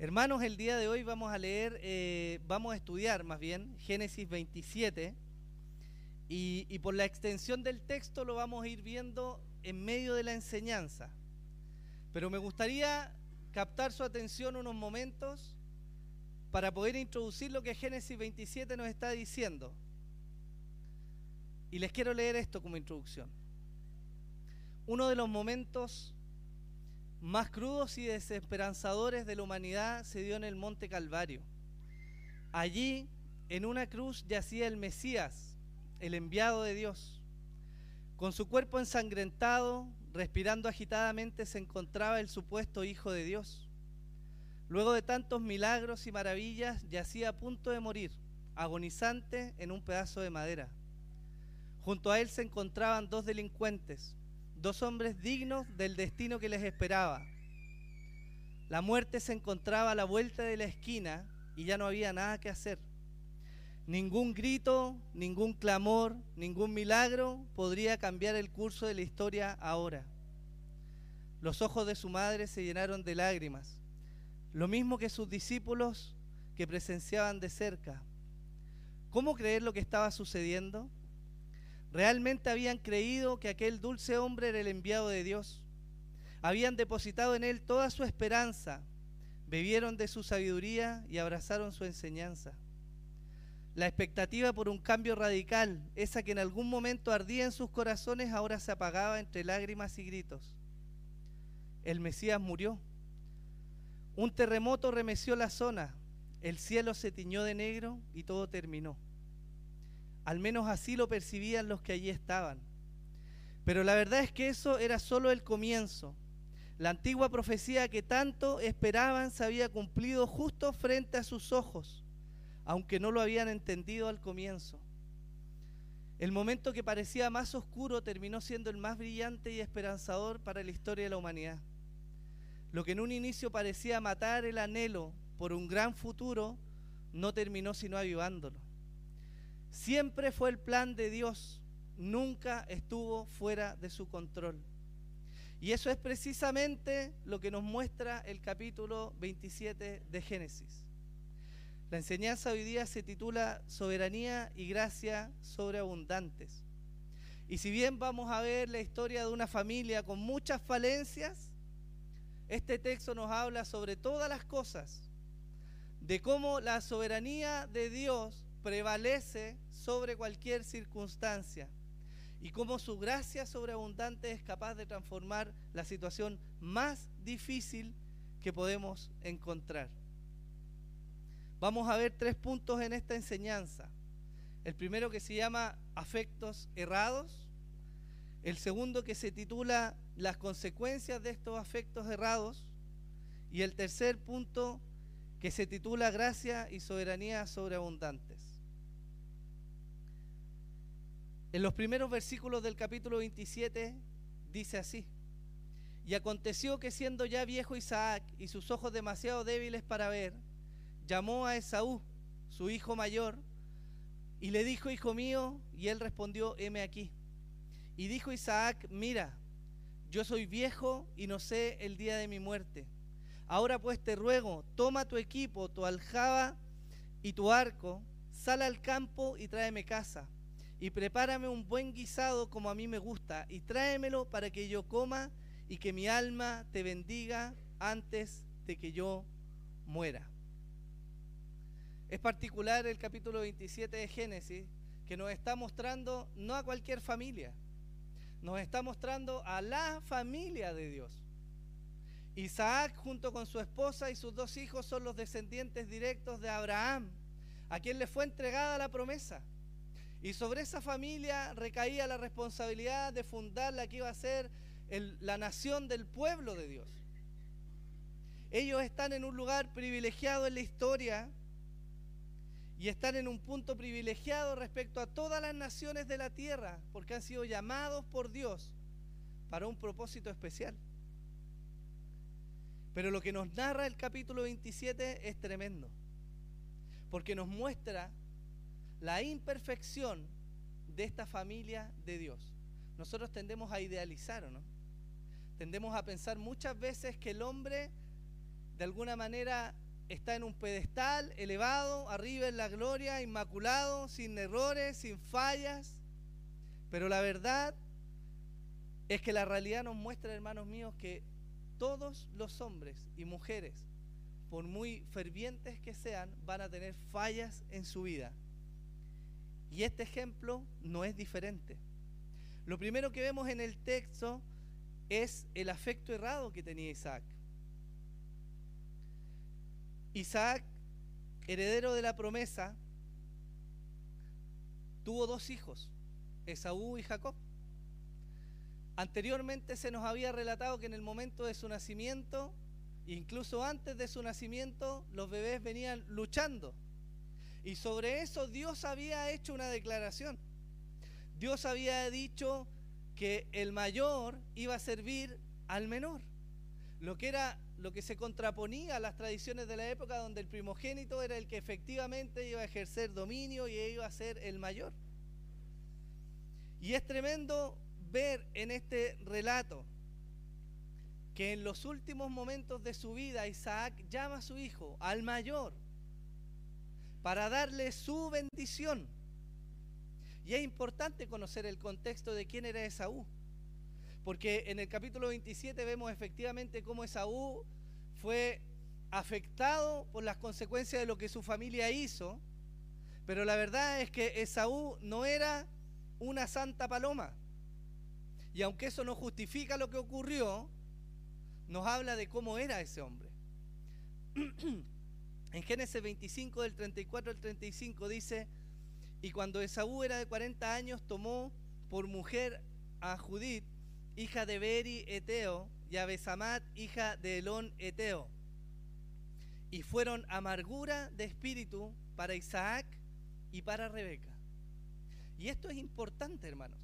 Hermanos, el día de hoy vamos a leer, eh, vamos a estudiar más bien Génesis 27 y, y por la extensión del texto lo vamos a ir viendo en medio de la enseñanza. Pero me gustaría captar su atención unos momentos para poder introducir lo que Génesis 27 nos está diciendo. Y les quiero leer esto como introducción. Uno de los momentos más crudos y desesperanzadores de la humanidad se dio en el Monte Calvario. Allí, en una cruz, yacía el Mesías, el enviado de Dios. Con su cuerpo ensangrentado, respirando agitadamente, se encontraba el supuesto Hijo de Dios. Luego de tantos milagros y maravillas, yacía a punto de morir, agonizante en un pedazo de madera. Junto a él se encontraban dos delincuentes, dos hombres dignos del destino que les esperaba. La muerte se encontraba a la vuelta de la esquina y ya no había nada que hacer. Ningún grito, ningún clamor, ningún milagro podría cambiar el curso de la historia ahora. Los ojos de su madre se llenaron de lágrimas, lo mismo que sus discípulos que presenciaban de cerca. ¿Cómo creer lo que estaba sucediendo? Realmente habían creído que aquel dulce hombre era el enviado de Dios. Habían depositado en él toda su esperanza, bebieron de su sabiduría y abrazaron su enseñanza. La expectativa por un cambio radical, esa que en algún momento ardía en sus corazones, ahora se apagaba entre lágrimas y gritos. El Mesías murió. Un terremoto remeció la zona, el cielo se tiñó de negro y todo terminó. Al menos así lo percibían los que allí estaban. Pero la verdad es que eso era solo el comienzo. La antigua profecía que tanto esperaban se había cumplido justo frente a sus ojos, aunque no lo habían entendido al comienzo. El momento que parecía más oscuro terminó siendo el más brillante y esperanzador para la historia de la humanidad. Lo que en un inicio parecía matar el anhelo por un gran futuro, no terminó sino avivándolo. Siempre fue el plan de Dios, nunca estuvo fuera de su control. Y eso es precisamente lo que nos muestra el capítulo 27 de Génesis. La enseñanza hoy día se titula Soberanía y Gracia sobreabundantes. Y si bien vamos a ver la historia de una familia con muchas falencias, este texto nos habla sobre todas las cosas, de cómo la soberanía de Dios prevalece sobre cualquier circunstancia y cómo su gracia sobreabundante es capaz de transformar la situación más difícil que podemos encontrar. Vamos a ver tres puntos en esta enseñanza. El primero que se llama afectos errados, el segundo que se titula las consecuencias de estos afectos errados y el tercer punto que se titula gracia y soberanía sobreabundantes. En los primeros versículos del capítulo 27 dice así, y aconteció que siendo ya viejo Isaac y sus ojos demasiado débiles para ver, llamó a Esaú, su hijo mayor, y le dijo, hijo mío, y él respondió, heme aquí. Y dijo Isaac, mira, yo soy viejo y no sé el día de mi muerte. Ahora pues te ruego, toma tu equipo, tu aljaba y tu arco, sal al campo y tráeme casa y prepárame un buen guisado como a mí me gusta y tráemelo para que yo coma y que mi alma te bendiga antes de que yo muera. Es particular el capítulo 27 de Génesis que nos está mostrando no a cualquier familia, nos está mostrando a la familia de Dios. Isaac junto con su esposa y sus dos hijos son los descendientes directos de Abraham, a quien le fue entregada la promesa. Y sobre esa familia recaía la responsabilidad de fundar la que iba a ser la nación del pueblo de Dios. Ellos están en un lugar privilegiado en la historia y están en un punto privilegiado respecto a todas las naciones de la tierra porque han sido llamados por Dios para un propósito especial. Pero lo que nos narra el capítulo 27 es tremendo porque nos muestra la imperfección de esta familia de Dios. Nosotros tendemos a idealizar, ¿o no? Tendemos a pensar muchas veces que el hombre de alguna manera está en un pedestal elevado, arriba en la gloria, inmaculado, sin errores, sin fallas. Pero la verdad es que la realidad nos muestra, hermanos míos, que todos los hombres y mujeres, por muy fervientes que sean, van a tener fallas en su vida. Y este ejemplo no es diferente. Lo primero que vemos en el texto es el afecto errado que tenía Isaac. Isaac, heredero de la promesa, tuvo dos hijos, Esaú y Jacob. Anteriormente se nos había relatado que en el momento de su nacimiento, incluso antes de su nacimiento, los bebés venían luchando. Y sobre eso Dios había hecho una declaración. Dios había dicho que el mayor iba a servir al menor. Lo que era lo que se contraponía a las tradiciones de la época donde el primogénito era el que efectivamente iba a ejercer dominio y iba a ser el mayor. Y es tremendo ver en este relato que en los últimos momentos de su vida Isaac llama a su hijo, al mayor, para darle su bendición. Y es importante conocer el contexto de quién era Esaú. Porque en el capítulo 27 vemos efectivamente cómo Esaú fue afectado por las consecuencias de lo que su familia hizo. Pero la verdad es que Esaú no era una santa paloma. Y aunque eso no justifica lo que ocurrió, nos habla de cómo era ese hombre. en Génesis 25 del 34 al 35 dice, y cuando Esaú era de 40 años tomó por mujer a Judith, hija de Beri Eteo, y a Besamat, hija de Elón Eteo. Y fueron amargura de espíritu para Isaac y para Rebeca. Y esto es importante, hermanos.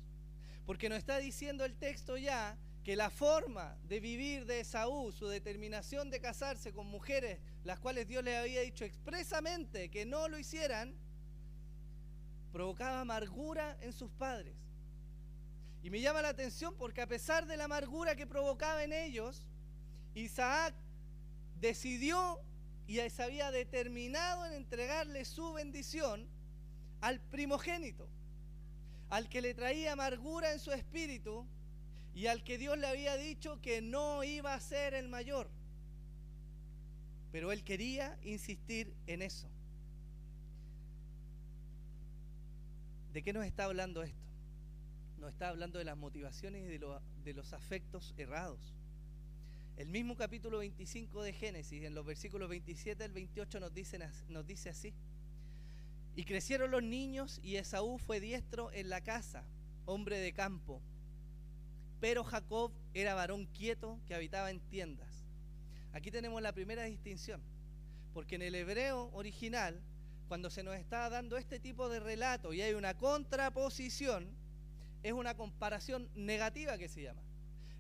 Porque nos está diciendo el texto ya que la forma de vivir de Esaú, su determinación de casarse con mujeres, las cuales Dios le había dicho expresamente que no lo hicieran, provocaba amargura en sus padres. Y me llama la atención porque a pesar de la amargura que provocaba en ellos, Isaac decidió y se había determinado en entregarle su bendición al primogénito al que le traía amargura en su espíritu y al que Dios le había dicho que no iba a ser el mayor. Pero él quería insistir en eso. ¿De qué nos está hablando esto? Nos está hablando de las motivaciones y de, los afectos errados. El mismo capítulo 25 de Génesis, en los versículos 27 al 28, nos, nos dice así. Y crecieron los niños y Esaú fue diestro en la casa, hombre de campo. Pero Jacob era varón quieto que habitaba en tiendas. Aquí tenemos la primera distinción, porque en el hebreo original, cuando se nos está dando este tipo de relato y hay una contraposición, es una comparación negativa que se llama.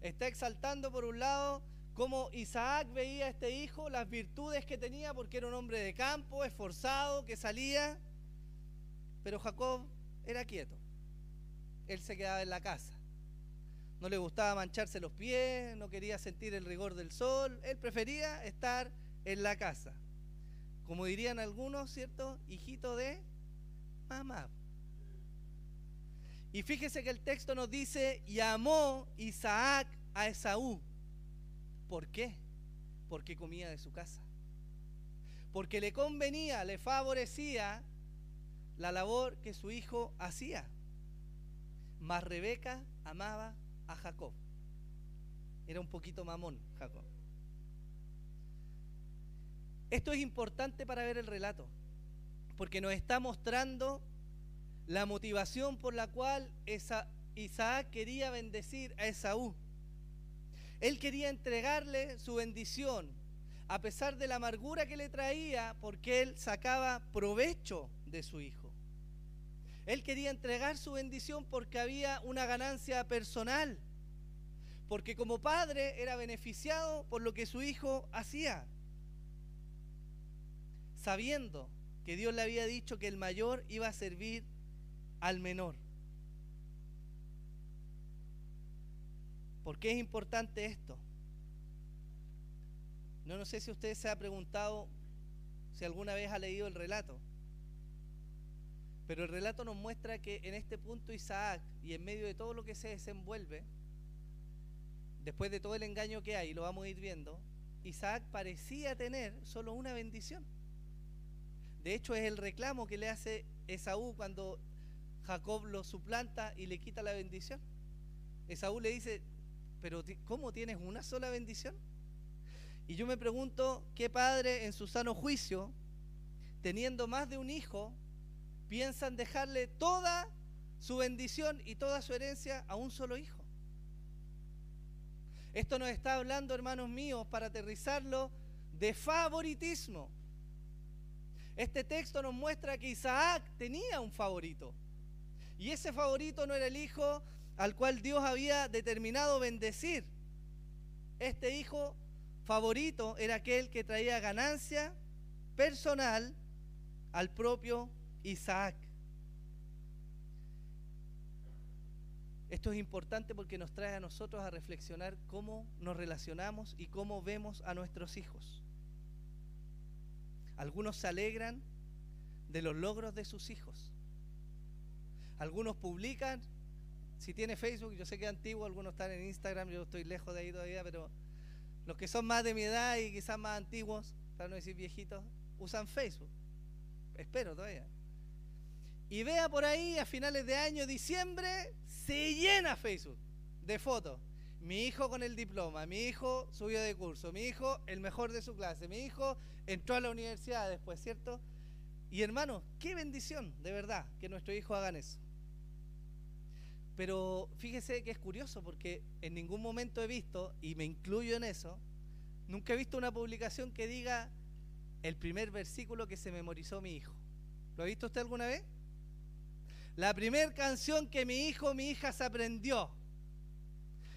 Está exaltando por un lado cómo Isaac veía a este hijo, las virtudes que tenía, porque era un hombre de campo, esforzado, que salía pero Jacob era quieto. Él se quedaba en la casa. No le gustaba mancharse los pies, no quería sentir el rigor del sol. Él prefería estar en la casa. Como dirían algunos, ¿cierto? Hijito de mamá. Y fíjese que el texto nos dice, y amó Isaac a Esaú. ¿Por qué? Porque comía de su casa. Porque le convenía, le favorecía la labor que su hijo hacía. Mas Rebeca amaba a Jacob. Era un poquito mamón Jacob. Esto es importante para ver el relato, porque nos está mostrando la motivación por la cual Isaac quería bendecir a Esaú. Él quería entregarle su bendición, a pesar de la amargura que le traía, porque él sacaba provecho de su hijo. Él quería entregar su bendición porque había una ganancia personal, porque como padre era beneficiado por lo que su hijo hacía, sabiendo que Dios le había dicho que el mayor iba a servir al menor. ¿Por qué es importante esto? No, no sé si usted se ha preguntado si alguna vez ha leído el relato. Pero el relato nos muestra que en este punto Isaac, y en medio de todo lo que se desenvuelve, después de todo el engaño que hay, lo vamos a ir viendo, Isaac parecía tener solo una bendición. De hecho, es el reclamo que le hace Esaú cuando Jacob lo suplanta y le quita la bendición. Esaú le dice, pero ¿cómo tienes una sola bendición? Y yo me pregunto, ¿qué padre en su sano juicio, teniendo más de un hijo, piensan dejarle toda su bendición y toda su herencia a un solo hijo? Esto nos está hablando, hermanos míos, para aterrizarlo, de favoritismo. Este texto nos muestra que Isaac tenía un favorito. Y ese favorito no era el hijo al cual Dios había determinado bendecir. Este hijo favorito era aquel que traía ganancia personal al propio Isaac. Esto es importante porque nos trae a nosotros a reflexionar cómo nos relacionamos y cómo vemos a nuestros hijos. Algunos se alegran de los logros de sus hijos. Algunos publican, si tiene Facebook, yo sé que es antiguo, algunos están en Instagram, yo estoy lejos de ahí todavía, pero los que son más de mi edad y quizás más antiguos, para no decir viejitos, usan Facebook. Espero todavía. Y vea por ahí a finales de año, diciembre, se llena Facebook de fotos. Mi hijo con el diploma, mi hijo subió de curso, mi hijo el mejor de su clase, mi hijo entró a la universidad después, ¿cierto? Y hermano, qué bendición, de verdad, que nuestros hijos hagan eso. Pero fíjese que es curioso porque en ningún momento he visto, y me incluyo en eso, nunca he visto una publicación que diga el primer versículo que se memorizó mi hijo. ¿Lo ha visto usted alguna vez? La primera canción que mi hijo o mi hija se aprendió.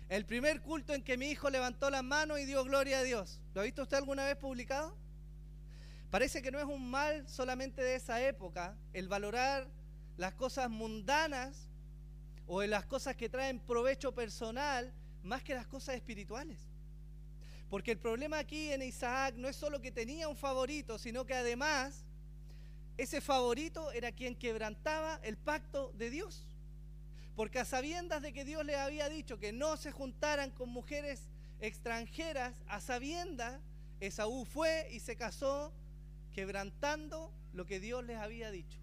El primer culto en que mi hijo levantó las manos y dio gloria a Dios. ¿Lo ha visto usted alguna vez publicado? Parece que no es un mal solamente de esa época el valorar las cosas mundanas o las cosas que traen provecho personal más que las cosas espirituales. Porque el problema aquí en Isaac no es solo que tenía un favorito, sino que además ese favorito era quien quebrantaba el pacto de Dios. Porque a sabiendas de que Dios le había dicho que no se juntaran con mujeres extranjeras, a sabiendas, Esaú fue y se casó quebrantando lo que Dios les había dicho.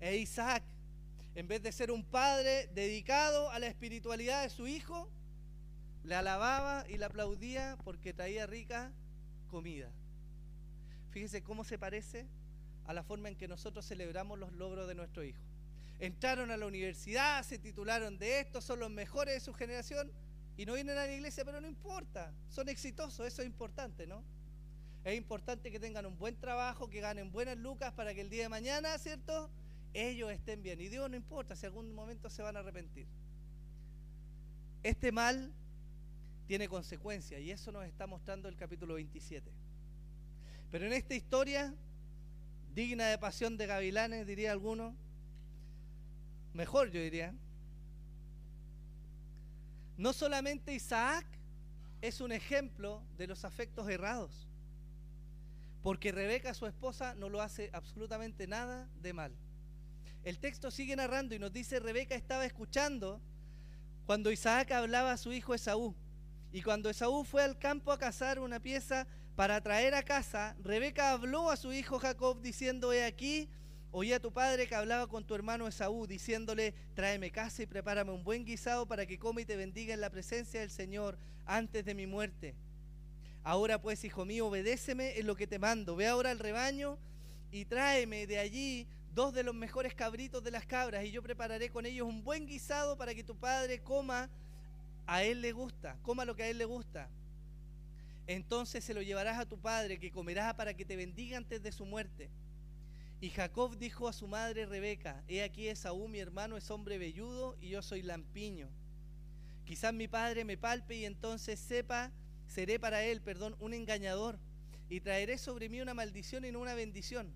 E Isaac, en vez de ser un padre dedicado a la espiritualidad de su hijo, le alababa y le aplaudía porque traía rica comida. Fíjese cómo se parece a la forma en que nosotros celebramos los logros de nuestro hijo. Entraron a la universidad, se titularon de esto, son los mejores de su generación y no vienen a la iglesia, pero no importa, son exitosos, eso es importante, ¿no? Es importante que tengan un buen trabajo, que ganen buenas lucas para que el día de mañana, ¿cierto? Ellos estén bien. Y Dios no importa si algún momento se van a arrepentir. Este mal tiene consecuencias y eso nos está mostrando el capítulo 27. Pero en esta historia digna de pasión de gavilanes, diría alguno. Mejor yo diría. No solamente Isaac es un ejemplo de los afectos errados, porque Rebeca, su esposa, no lo hace absolutamente nada de mal. El texto sigue narrando y nos dice, Rebeca estaba escuchando cuando Isaac hablaba a su hijo Esaú. Y cuando Esaú fue al campo a cazar una pieza para traer a casa, Rebeca habló a su hijo Jacob diciendo, he aquí, oí a tu padre que hablaba con tu hermano Esaú, diciéndole, tráeme casa y prepárame un buen guisado para que come y te bendiga en la presencia del Señor antes de mi muerte. Ahora pues, hijo mío, obedéceme en lo que te mando. Ve ahora al rebaño y tráeme de allí dos de los mejores cabritos de las cabras y yo prepararé con ellos un buen guisado para que tu padre coma a él le gusta, coma lo que a él le gusta entonces se lo llevarás a tu padre, que comerá para que te bendiga antes de su muerte. Y Jacob dijo a su madre Rebeca, he aquí Esaú, mi hermano, es hombre velludo y yo soy lampiño. Quizás mi padre me palpe y entonces sepa, seré para él, perdón, un engañador, y traeré sobre mí una maldición y no una bendición.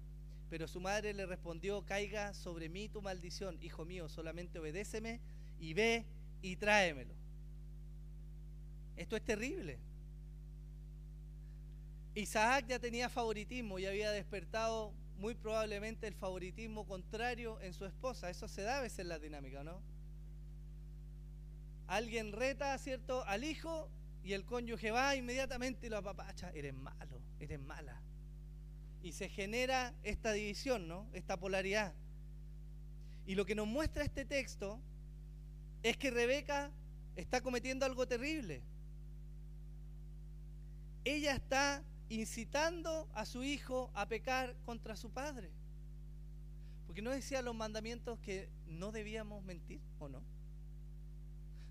Pero su madre le respondió, caiga sobre mí tu maldición, hijo mío, solamente obedéceme y ve y tráemelo. Esto es terrible. Isaac ya tenía favoritismo y había despertado muy probablemente el favoritismo contrario en su esposa. Eso se da a veces en la dinámica, ¿no? Alguien reta, ¿cierto?, al hijo y el cónyuge va inmediatamente y lo apapacha. Eres malo, eres mala. Y se genera esta división, ¿no? Esta polaridad. Y lo que nos muestra este texto es que Rebeca está cometiendo algo terrible. Ella está incitando a su hijo a pecar contra su padre. Porque no decía los mandamientos que no debíamos mentir, ¿o no?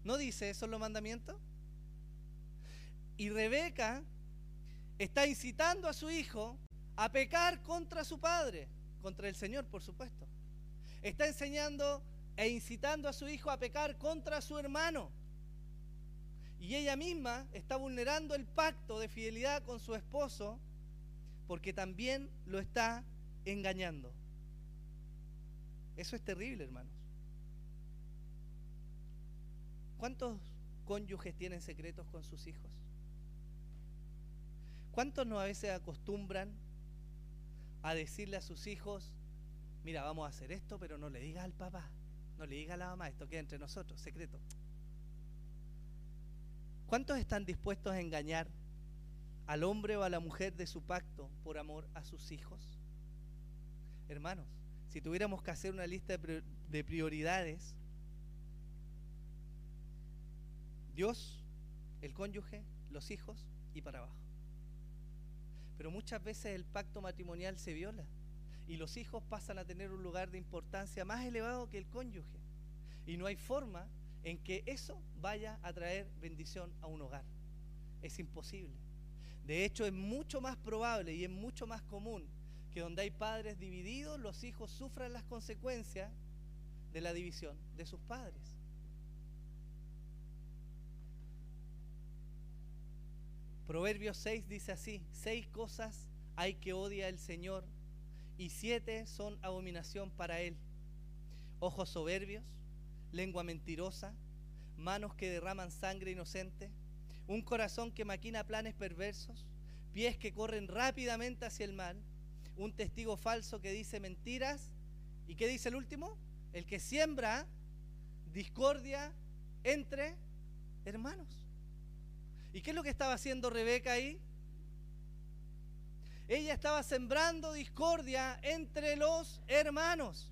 ¿No dice eso los mandamientos? Y Rebeca está incitando a su hijo a pecar contra su padre, contra el Señor, por supuesto. Está enseñando e incitando a su hijo a pecar contra su hermano. Y ella misma está vulnerando el pacto de fidelidad con su esposo porque también lo está engañando. Eso es terrible, hermanos. ¿Cuántos cónyuges tienen secretos con sus hijos? ¿Cuántos no a veces acostumbran a decirle a sus hijos, mira, vamos a hacer esto, pero no le digas al papá, no le digas a la mamá, esto queda entre nosotros, secreto? ¿Cuántos están dispuestos a engañar al hombre o a la mujer de su pacto por amor a sus hijos? Hermanos, si tuviéramos que hacer una lista de prioridades, Dios, el cónyuge, los hijos y para abajo. Pero muchas veces el pacto matrimonial se viola y los hijos pasan a tener un lugar de importancia más elevado que el cónyuge. Y no hay forma en que eso vaya a traer bendición a un hogar. Es imposible. De hecho, es mucho más probable y es mucho más común que donde hay padres divididos, los hijos sufran las consecuencias de la división de sus padres. Proverbios 6 dice así, seis cosas hay que odia el Señor y siete son abominación para Él. Ojos soberbios, lengua mentirosa, manos que derraman sangre inocente, un corazón que maquina planes perversos, pies que corren rápidamente hacia el mal, un testigo falso que dice mentiras. ¿Y qué dice el último? El que siembra discordia entre hermanos. ¿Y qué es lo que estaba haciendo Rebeca ahí? Ella estaba sembrando discordia entre los hermanos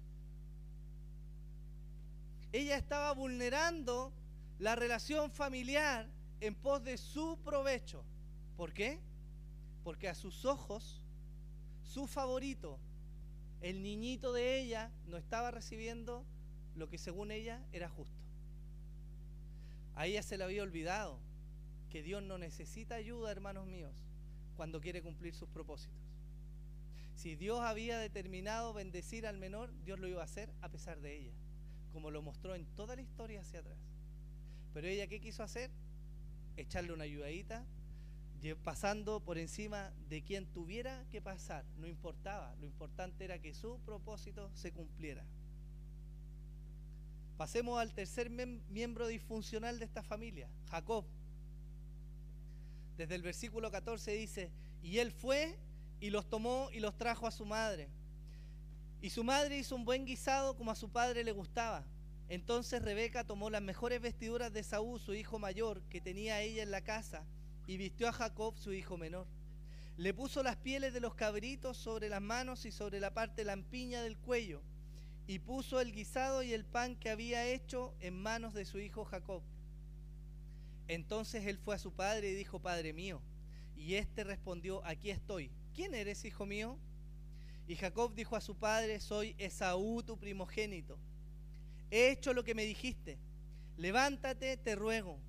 ella estaba vulnerando la relación familiar en pos de su provecho. ¿Por qué? Porque a sus ojos, su favorito, el niñito de ella, no estaba recibiendo lo que según ella era justo. A ella se le había olvidado que Dios no necesita ayuda, hermanos míos, cuando quiere cumplir sus propósitos. Si Dios había determinado bendecir al menor, Dios lo iba a hacer a pesar de ella como lo mostró en toda la historia hacia atrás. Pero ella, ¿qué quiso hacer? Echarle una ayudadita, pasando por encima de quien tuviera que pasar. No importaba, lo importante era que su propósito se cumpliera. Pasemos al tercer miembro disfuncional de esta familia, Jacob. Desde el versículo 14 dice, y él fue y los tomó y los trajo a su madre. Y su madre hizo un buen guisado como a su padre le gustaba. Entonces Rebeca tomó las mejores vestiduras de Saúl, su hijo mayor, que tenía ella en la casa, y vistió a Jacob, su hijo menor. Le puso las pieles de los cabritos sobre las manos y sobre la parte lampiña del cuello, y puso el guisado y el pan que había hecho en manos de su hijo Jacob. Entonces él fue a su padre y dijo, Padre mío. Y éste respondió, Aquí estoy. ¿Quién eres, hijo mío? Y Jacob dijo a su padre, soy Esaú, tu primogénito. He hecho lo que me dijiste. Levántate, te ruego.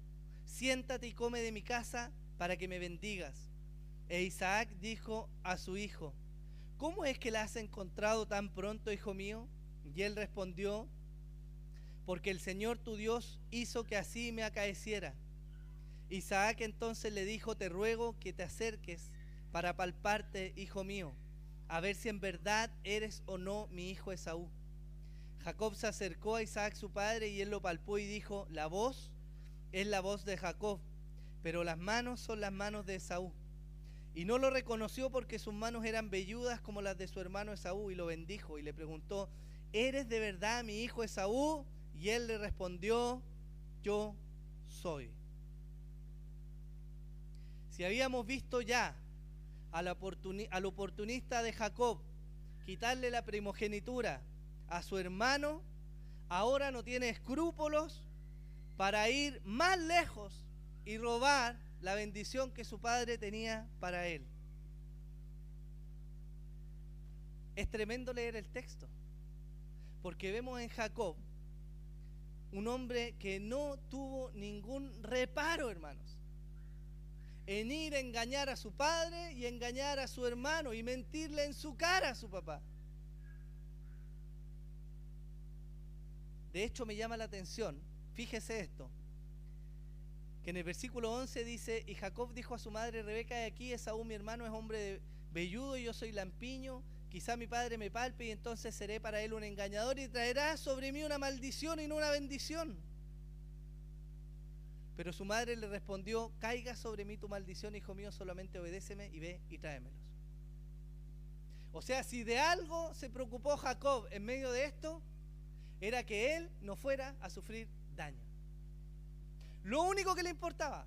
Siéntate y come de mi casa para que me bendigas. E Isaac dijo a su hijo, ¿cómo es que la has encontrado tan pronto, hijo mío? Y él respondió, porque el Señor tu Dios hizo que así me acaeciera. Isaac entonces le dijo, te ruego que te acerques para palparte, hijo mío a ver si en verdad eres o no mi hijo Esaú. Jacob se acercó a Isaac su padre y él lo palpó y dijo, la voz es la voz de Jacob, pero las manos son las manos de Esaú. Y no lo reconoció porque sus manos eran velludas como las de su hermano Esaú y lo bendijo y le preguntó, ¿eres de verdad mi hijo Esaú? Y él le respondió, yo soy. Si habíamos visto ya al, oportunista de Jacob quitarle la primogenitura a su hermano, ahora no tiene escrúpulos para ir más lejos y robar la bendición que su padre tenía para él. Es tremendo leer el texto, porque vemos en Jacob un hombre que no tuvo ningún reparo, hermanos, en ir a engañar a su padre y engañar a su hermano y mentirle en su cara a su papá. De hecho, me llama la atención, fíjese esto, que en el versículo 11 dice, y Jacob dijo a su madre Rebeca, aquí Esaú mi hermano es hombre de velludo y yo soy lampiño, quizá mi padre me palpe y entonces seré para él un engañador y traerá sobre mí una maldición y no una bendición. Pero su madre le respondió, caiga sobre mí tu maldición, hijo mío, solamente obedéceme y ve y tráemelos. O sea, si de algo se preocupó Jacob en medio de esto, era que él no fuera a sufrir daño. Lo único que le importaba.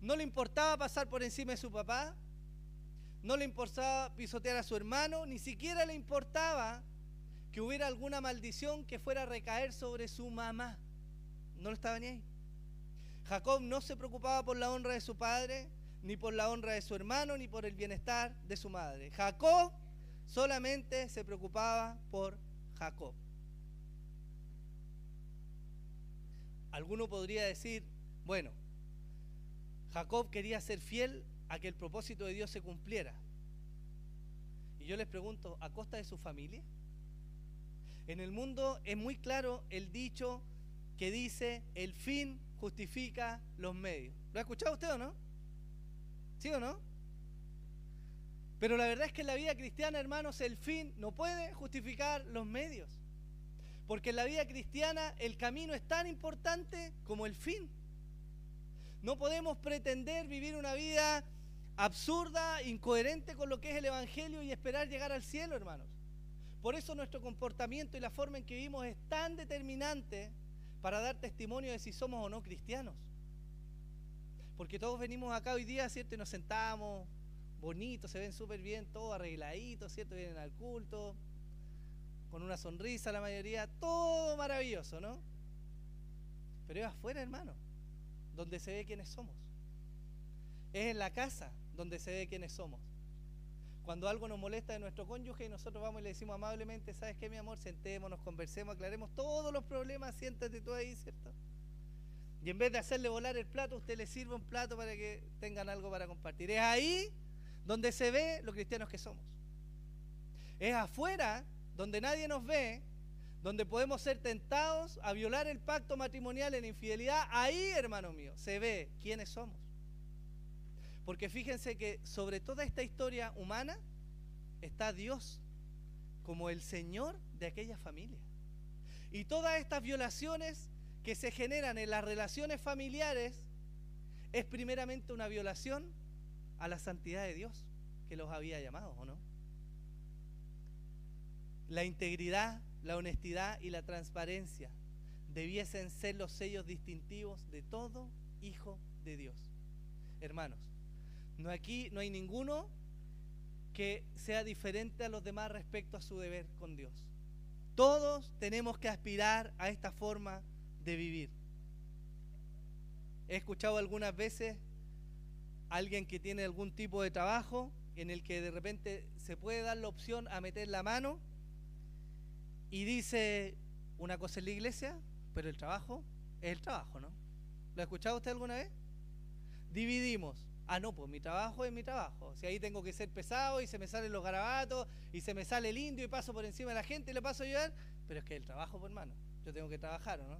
No le importaba pasar por encima de su papá, no le importaba pisotear a su hermano, ni siquiera le importaba que hubiera alguna maldición que fuera a recaer sobre su mamá. No lo estaba ni ahí. Jacob no se preocupaba por la honra de su padre, ni por la honra de su hermano, ni por el bienestar de su madre. Jacob solamente se preocupaba por Jacob. Alguno podría decir, bueno, Jacob quería ser fiel a que el propósito de Dios se cumpliera. Y yo les pregunto, ¿a costa de su familia? En el mundo es muy claro el dicho que dice, el fin justifica los medios. ¿Lo ha escuchado usted o no? ¿Sí o no? Pero la verdad es que en la vida cristiana, hermanos, el fin no puede justificar los medios. Porque en la vida cristiana el camino es tan importante como el fin. No podemos pretender vivir una vida absurda, incoherente con lo que es el Evangelio y esperar llegar al cielo, hermanos. Por eso nuestro comportamiento y la forma en que vivimos es tan determinante para dar testimonio de si somos o no cristianos. Porque todos venimos acá hoy día, ¿cierto? Y nos sentamos bonitos, se ven súper bien, todos arregladitos, ¿cierto? Vienen al culto, con una sonrisa la mayoría, todo maravilloso, ¿no? Pero es afuera, hermano, donde se ve quiénes somos. Es en la casa donde se ve quiénes somos. Cuando algo nos molesta de nuestro cónyuge y nosotros vamos y le decimos amablemente, ¿sabes qué, mi amor? Sentémonos, conversemos, aclaremos todos los problemas, siéntate tú ahí, ¿cierto? Y en vez de hacerle volar el plato, usted le sirve un plato para que tengan algo para compartir. Es ahí donde se ve los cristianos que somos. Es afuera donde nadie nos ve, donde podemos ser tentados a violar el pacto matrimonial en infidelidad, ahí, hermano mío, se ve quiénes somos. Porque fíjense que sobre toda esta historia humana está Dios como el Señor de aquella familia. Y todas estas violaciones que se generan en las relaciones familiares es primeramente una violación a la santidad de Dios que los había llamado, ¿o no? La integridad, la honestidad y la transparencia debiesen ser los sellos distintivos de todo hijo de Dios. Hermanos, no aquí no hay ninguno que sea diferente a los demás respecto a su deber con Dios. Todos tenemos que aspirar a esta forma de vivir. He escuchado algunas veces a alguien que tiene algún tipo de trabajo en el que de repente se puede dar la opción a meter la mano y dice una cosa en la iglesia, pero el trabajo es el trabajo, ¿no? ¿Lo ha escuchado usted alguna vez? Dividimos. Ah, no, pues mi trabajo es mi trabajo. Si ahí tengo que ser pesado y se me salen los garabatos y se me sale el indio y paso por encima de la gente y le paso a ayudar, pero es que el trabajo, pues, hermano, yo tengo que trabajar, ¿no?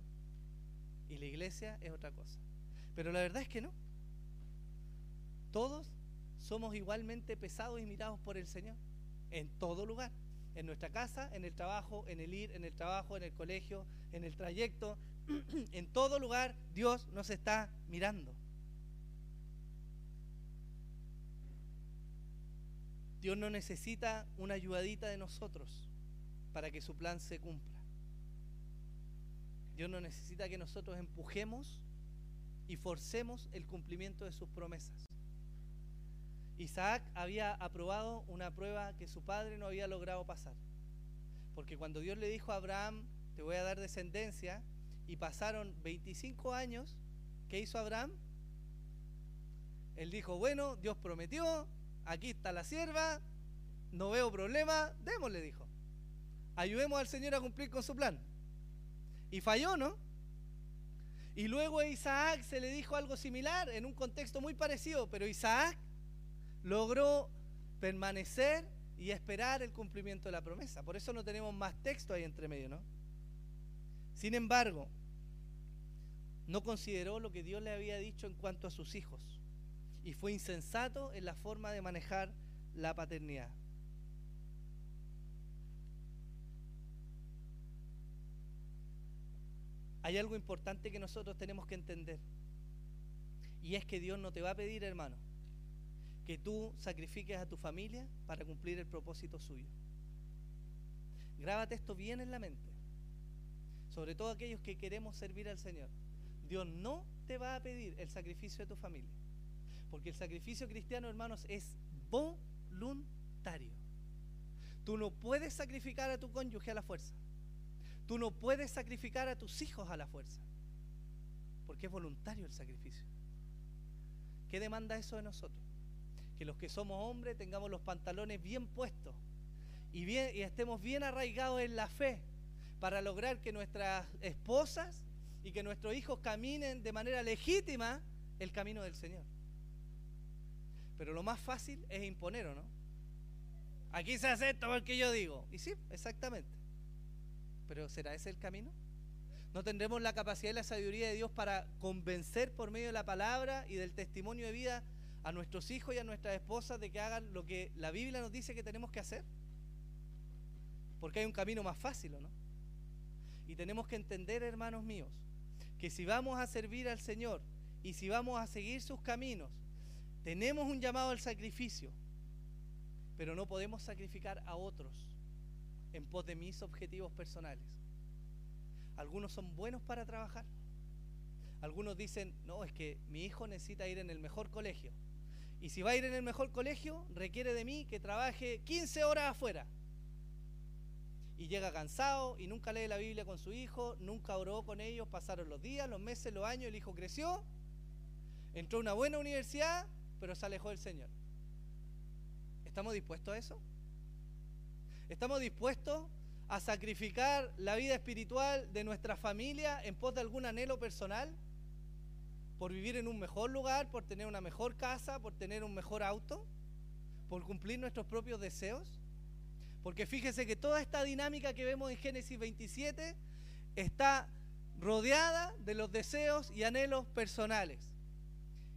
Y la iglesia es otra cosa. Pero la verdad es que no. Todos somos igualmente pesados y mirados por el Señor, en todo lugar en nuestra casa, en el trabajo, en el ir, en el trabajo, en el colegio, en el trayecto, en todo lugar Dios nos está mirando. Dios no necesita una ayudadita de nosotros para que su plan se cumpla. Dios no necesita que nosotros empujemos y forcemos el cumplimiento de sus promesas. Isaac había aprobado una prueba que su padre no había logrado pasar. Porque cuando Dios le dijo a Abraham, te voy a dar descendencia, y pasaron 25 años, ¿qué hizo Abraham? Él dijo, bueno, Dios prometió, aquí está la sierva, no veo problema, démosle, dijo. Ayudemos al Señor a cumplir con su plan. Y falló, ¿no? Y luego a Isaac se le dijo algo similar, en un contexto muy parecido, pero Isaac logró permanecer y esperar el cumplimiento de la promesa. Por eso no tenemos más texto ahí entre medio, ¿no? Sin embargo, no consideró lo que Dios le había dicho en cuanto a sus hijos y fue insensato en la forma de manejar la paternidad. Hay algo importante que nosotros tenemos que entender y es que Dios no te va a pedir, hermano, que tú sacrifiques a tu familia para cumplir el propósito suyo. Grábate esto bien en la mente. Sobre todo aquellos que queremos servir al Señor. Dios no te va a pedir el sacrificio de tu familia. Porque el sacrificio cristiano, hermanos, es voluntario. Tú no puedes sacrificar a tu cónyuge a la fuerza. Tú no puedes sacrificar a tus hijos a la fuerza. Porque es voluntario el sacrificio. ¿Qué demanda eso de nosotros? que los que somos hombres tengamos los pantalones bien puestos y, y estemos bien arraigados en la fe para lograr que nuestras esposas y que nuestros hijos caminen de manera legítima el camino del Señor. Pero lo más fácil es imponer, ¿o no? Aquí se hace esto porque yo digo. Y sí, exactamente. Pero ¿será ese el camino? ¿No tendremos la capacidad y la sabiduría de Dios para convencer por medio de la palabra y del testimonio de vida a nuestros hijos y a nuestras esposas de que hagan lo que la Biblia nos dice que tenemos que hacer? Porque hay un camino más fácil, ¿o no? Y tenemos que entender, hermanos míos, que si vamos a servir al Señor y si vamos a seguir sus caminos, tenemos un llamado al sacrificio, pero no podemos sacrificar a otros en pos de mis objetivos personales. Algunos son buenos para trabajar. Algunos dicen, no, es que mi hijo necesita ir en el mejor colegio. Y si va a ir en el mejor colegio, requiere de mí que trabaje 15 horas afuera. Y llega cansado y nunca lee la Biblia con su hijo, nunca oró con ellos, pasaron los días, los meses, los años, el hijo creció, entró a una buena universidad, pero se alejó del Señor. ¿Estamos dispuestos a eso? ¿Estamos dispuestos a sacrificar la vida espiritual de nuestra familia en pos de algún anhelo personal? por vivir en un mejor lugar, por tener una mejor casa, por tener un mejor auto, por cumplir nuestros propios deseos. Porque fíjese que toda esta dinámica que vemos en Génesis 27 está rodeada de los deseos y anhelos personales.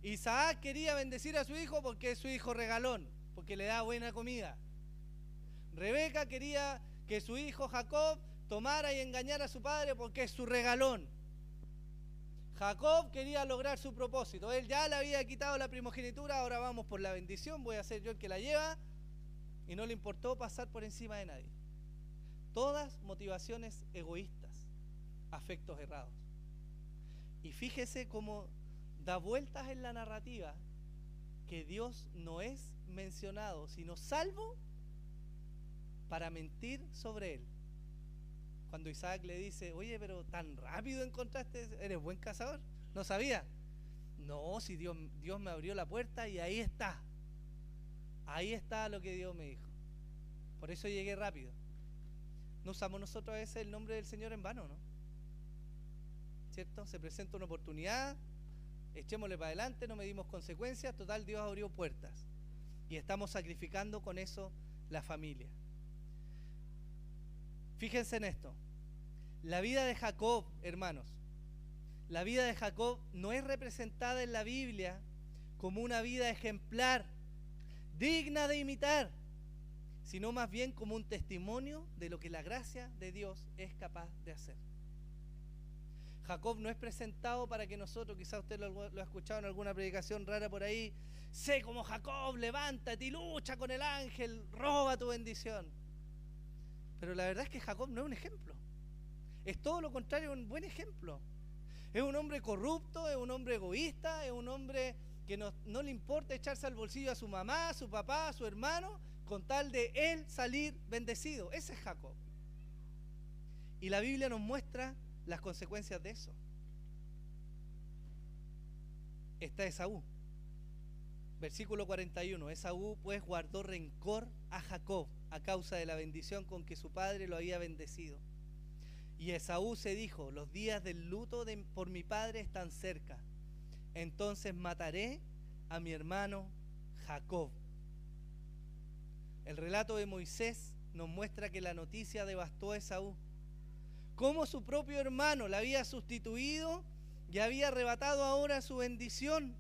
Isaac quería bendecir a su hijo porque es su hijo regalón, porque le da buena comida. Rebeca quería que su hijo Jacob tomara y engañara a su padre porque es su regalón. Jacob quería lograr su propósito. Él ya le había quitado la primogenitura, ahora vamos por la bendición, voy a ser yo el que la lleva. Y no le importó pasar por encima de nadie. Todas motivaciones egoístas, afectos errados. Y fíjese cómo da vueltas en la narrativa que Dios no es mencionado, sino salvo para mentir sobre él. Cuando Isaac le dice, oye, pero tan rápido encontraste, eres buen cazador. No sabía. No, si Dios, Dios me abrió la puerta y ahí está. Ahí está lo que Dios me dijo. Por eso llegué rápido. No usamos nosotros a veces el nombre del Señor en vano, ¿no? ¿Cierto? Se presenta una oportunidad, echémosle para adelante, no medimos consecuencias, total Dios abrió puertas. Y estamos sacrificando con eso la familia. Fíjense en esto. La vida de Jacob, hermanos, la vida de Jacob no es representada en la Biblia como una vida ejemplar, digna de imitar, sino más bien como un testimonio de lo que la gracia de Dios es capaz de hacer. Jacob no es presentado para que nosotros, quizás usted lo, ha escuchado en alguna predicación rara por ahí, sé como Jacob, levántate y lucha con el ángel, roba tu bendición. Pero la verdad es que Jacob no es un ejemplo. Es todo lo contrario, un buen ejemplo. Es un hombre corrupto, es un hombre egoísta, es un hombre que no, le importa echarse al bolsillo a su mamá, a su papá, a su hermano, con tal de él salir bendecido. Ese es Jacob. Y la Biblia nos muestra las consecuencias de eso. Está Esaú. Versículo 41. Esaú pues guardó rencor a Jacob a causa de la bendición con que su padre lo había bendecido. Y Esaú se dijo, los días del luto de, por mi padre están cerca. Entonces mataré a mi hermano Jacob. El relato de Moisés nos muestra que la noticia devastó a Esaú cómo su propio hermano la había sustituido y había arrebatado ahora su bendición.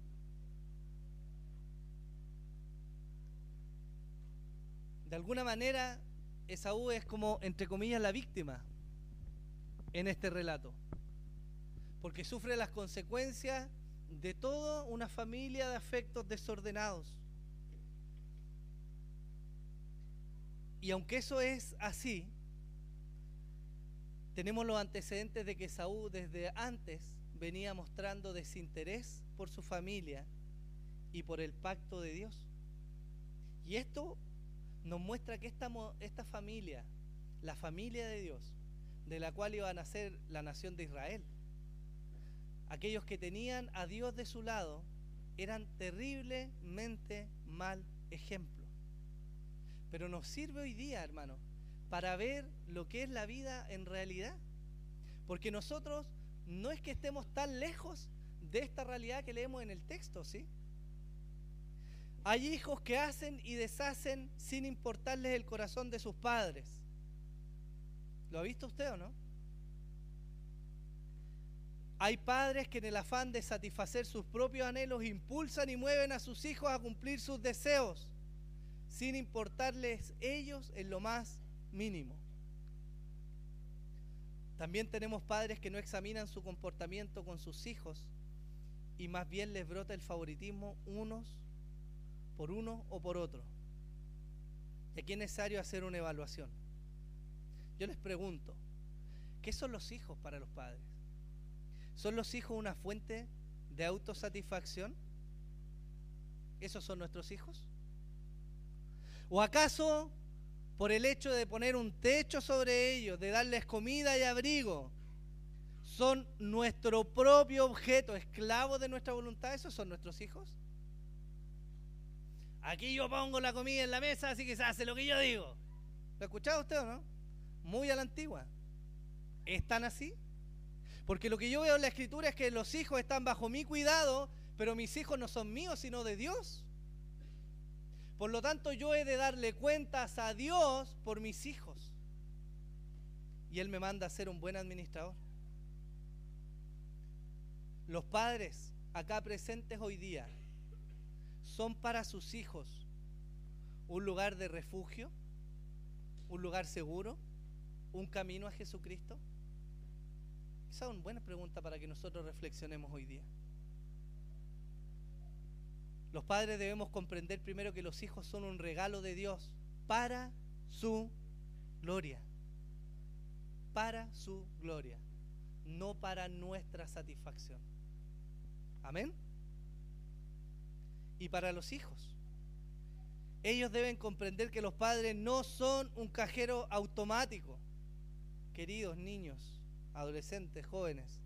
De alguna manera, Esaú es como, entre comillas, la víctima en este relato, porque sufre las consecuencias de toda una familia de afectos desordenados. Y aunque eso es así, tenemos los antecedentes de que Saúl desde antes venía mostrando desinterés por su familia y por el pacto de Dios. Y esto nos muestra que esta, esta familia, la familia de Dios, de la cual iba a nacer la nación de Israel, aquellos que tenían a Dios de su lado, eran terriblemente mal ejemplo. Pero nos sirve hoy día, hermano, para ver lo que es la vida en realidad. Porque nosotros no es que estemos tan lejos de esta realidad que leemos en el texto, ¿sí? Hay hijos que hacen y deshacen sin importarles el corazón de sus padres. ¿Lo ha visto usted o no? Hay padres que en el afán de satisfacer sus propios anhelos impulsan y mueven a sus hijos a cumplir sus deseos, sin importarles ellos en lo más mínimo. También tenemos padres que no examinan su comportamiento con sus hijos y más bien les brota el favoritismo unos por uno o por otro. Y aquí es necesario hacer una evaluación. Yo les pregunto, ¿qué son los hijos para los padres? ¿Son los hijos una fuente de autosatisfacción? ¿Esos son nuestros hijos? ¿O acaso por el hecho de poner un techo sobre ellos, de darles comida y abrigo. Son nuestro propio objeto, esclavos de nuestra voluntad. ¿Esos son nuestros hijos? Aquí yo pongo la comida en la mesa, así que se hace lo que yo digo. ¿Lo ha escuchado usted o no? Muy a la antigua. ¿Están así? Porque lo que yo veo en la escritura es que los hijos están bajo mi cuidado, pero mis hijos no son míos, sino de Dios. Por lo tanto, yo he de darle cuentas a Dios por mis hijos. Y Él me manda a ser un buen administrador. Los padres acá presentes hoy día son para sus hijos un lugar de refugio, un lugar seguro, un camino a Jesucristo. Esa es una buena pregunta para que nosotros reflexionemos hoy día. Los padres debemos comprender primero que los hijos son un regalo de Dios para su gloria. Para su gloria, no para nuestra satisfacción. Amén. Y para los hijos, ellos deben comprender que los padres no son un cajero automático. Queridos niños, adolescentes, jóvenes,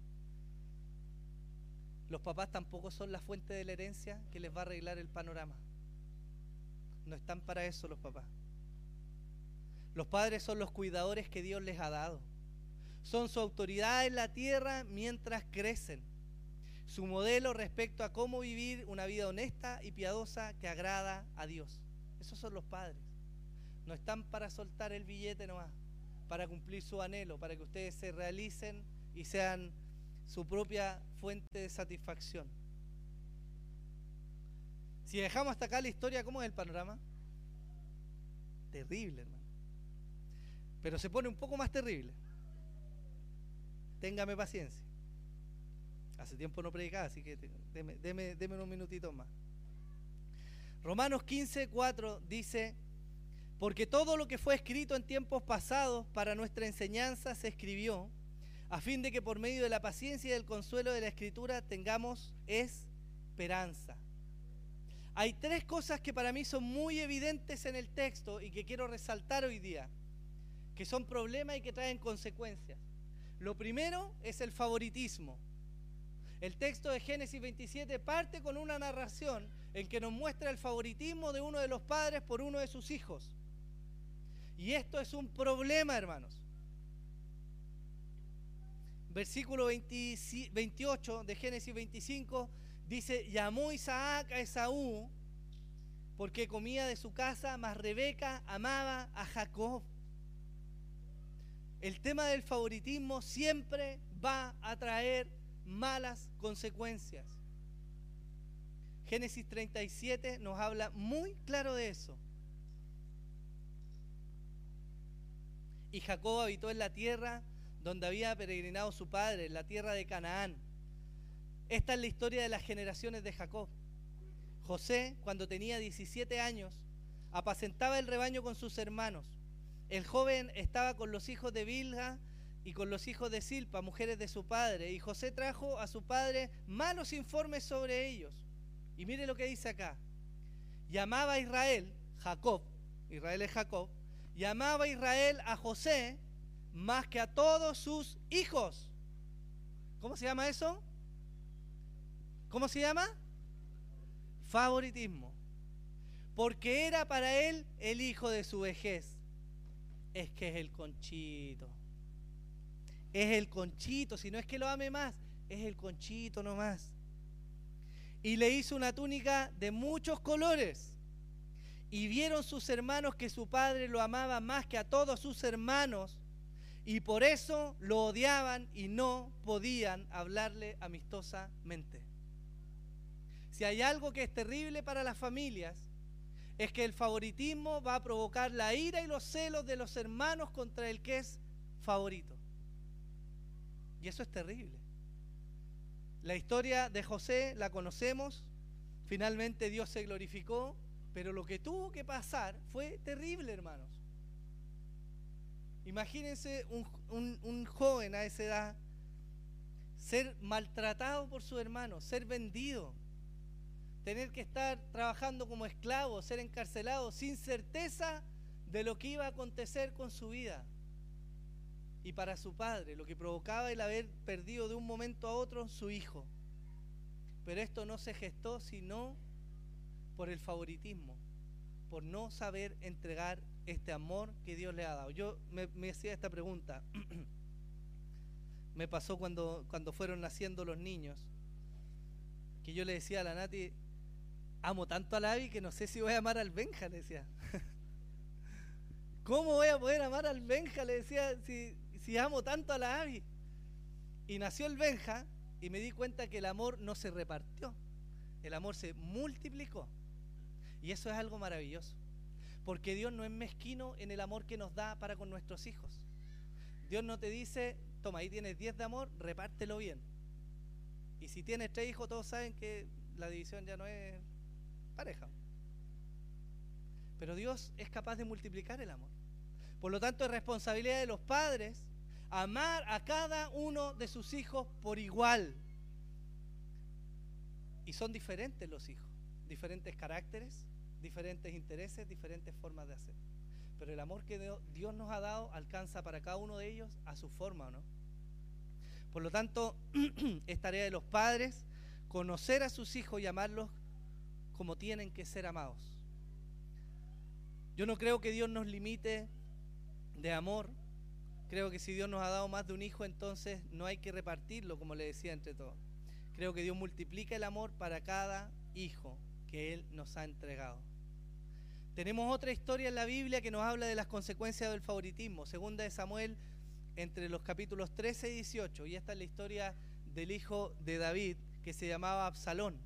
los papás tampoco son la fuente de la herencia que les va a arreglar el panorama. No están para eso los papás. Los padres son los cuidadores que Dios les ha dado. Son su autoridad en la tierra mientras crecen. Su modelo respecto a cómo vivir una vida honesta y piadosa que agrada a Dios. Esos son los padres. No están para soltar el billete nomás, para cumplir su anhelo, para que ustedes se realicen y sean su propia fuente de satisfacción. Si dejamos hasta acá la historia, ¿cómo es el panorama? Terrible, hermano. Pero se pone un poco más terrible. Téngame paciencia. Hace tiempo no predicaba, así que deme, deme, deme unos minutitos más. Romanos 15, 4 dice, porque todo lo que fue escrito en tiempos pasados para nuestra enseñanza se escribió, a fin de que por medio de la paciencia y del consuelo de la escritura tengamos esperanza. Hay tres cosas que para mí son muy evidentes en el texto y que quiero resaltar hoy día, que son problemas y que traen consecuencias. Lo primero es el favoritismo. El texto de Génesis 27 parte con una narración en que nos muestra el favoritismo de uno de los padres por uno de sus hijos. Y esto es un problema, hermanos. Versículo 28 de Génesis 25 dice, llamó Isaac a Esaú porque comía de su casa, mas Rebeca amaba a Jacob. El tema del favoritismo siempre va a traer malas consecuencias. Génesis 37 nos habla muy claro de eso. Y Jacob habitó en la tierra donde había peregrinado su padre, en la tierra de Canaán. Esta es la historia de las generaciones de Jacob. José, cuando tenía 17 años, apacentaba el rebaño con sus hermanos. El joven estaba con los hijos de Bilga y con los hijos de Silpa, mujeres de su padre, y José trajo a su padre malos informes sobre ellos. Y mire lo que dice acá. Llamaba a Israel, Jacob, Israel es Jacob, llamaba a Israel a José más que a todos sus hijos. ¿Cómo se llama eso? ¿Cómo se llama? Favoritismo. Porque era para él el hijo de su vejez. Es que es el conchito. Es el conchito. Si no es que lo ame más, es el conchito nomás. Y le hizo una túnica de muchos colores. Y vieron sus hermanos que su padre lo amaba más que a todos sus hermanos. Y por eso lo odiaban y no podían hablarle amistosamente. Si hay algo que es terrible para las familias, es que el favoritismo va a provocar la ira y los celos de los hermanos contra el que es favorito. Y eso es terrible. La historia de José la conocemos. Finalmente Dios se glorificó, pero lo que tuvo que pasar fue terrible, hermanos. Imagínense un, un joven a esa edad ser maltratado por su hermano, ser vendido, tener que estar trabajando como esclavo, ser encarcelado sin certeza de lo que iba a acontecer con su vida. Y para su padre, lo que provocaba el haber perdido de un momento a otro su hijo. Pero esto no se gestó sino por el favoritismo, por no saber entregar este amor que Dios le ha dado. Yo me, hacía esta pregunta. me pasó cuando, cuando fueron naciendo los niños, que yo le decía a la Nati, amo tanto a la Abby que no sé si voy a amar al Benja, le decía. ¿Cómo voy a poder amar al Benja? Le decía, si, si amo tanto a la Abby. Y nació el Benja y me di cuenta que el amor no se repartió, el amor se multiplicó. Y eso es algo maravilloso. Porque Dios no es mezquino en el amor que nos da para con nuestros hijos. Dios no te dice, toma, ahí tienes 10 de amor, repártelo bien. Y si tienes tres hijos, todos saben que la división ya no es pareja. Pero Dios es capaz de multiplicar el amor. Por lo tanto, es responsabilidad de los padres amar a cada uno de sus hijos por igual. Y son diferentes los hijos, diferentes caracteres, diferentes intereses, diferentes formas de hacer. Pero el amor que Dios nos ha dado alcanza para cada uno de ellos a su forma, ¿no? Por lo tanto, es tarea de los padres conocer a sus hijos y amarlos como tienen que ser amados. Yo no creo que Dios nos limite de amor. Creo que si Dios nos ha dado más de un hijo, entonces no hay que repartirlo, como le decía entre todos. Creo que Dios multiplica el amor para cada hijo que Él nos ha entregado. Tenemos otra historia en la Biblia que nos habla de las consecuencias del favoritismo. Segunda de Samuel, entre los capítulos 13 y 18. Y esta es la historia del hijo de David, que se llamaba Absalón.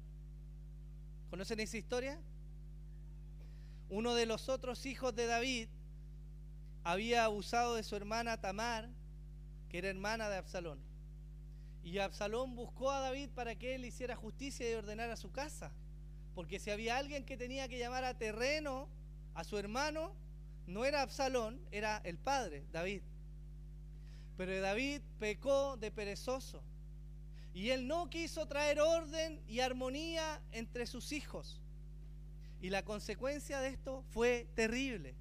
¿Conocen esa historia? Uno de los otros hijos de David había abusado de su hermana Tamar, que era hermana de Absalón. Y Absalón buscó a David para que él hiciera justicia y ordenara su casa. Porque si había alguien que tenía que llamar a terreno a su hermano, no era Absalón, era el padre, David. Pero David pecó de perezoso. Y él no quiso traer orden y armonía entre sus hijos. Y la consecuencia de esto fue terrible.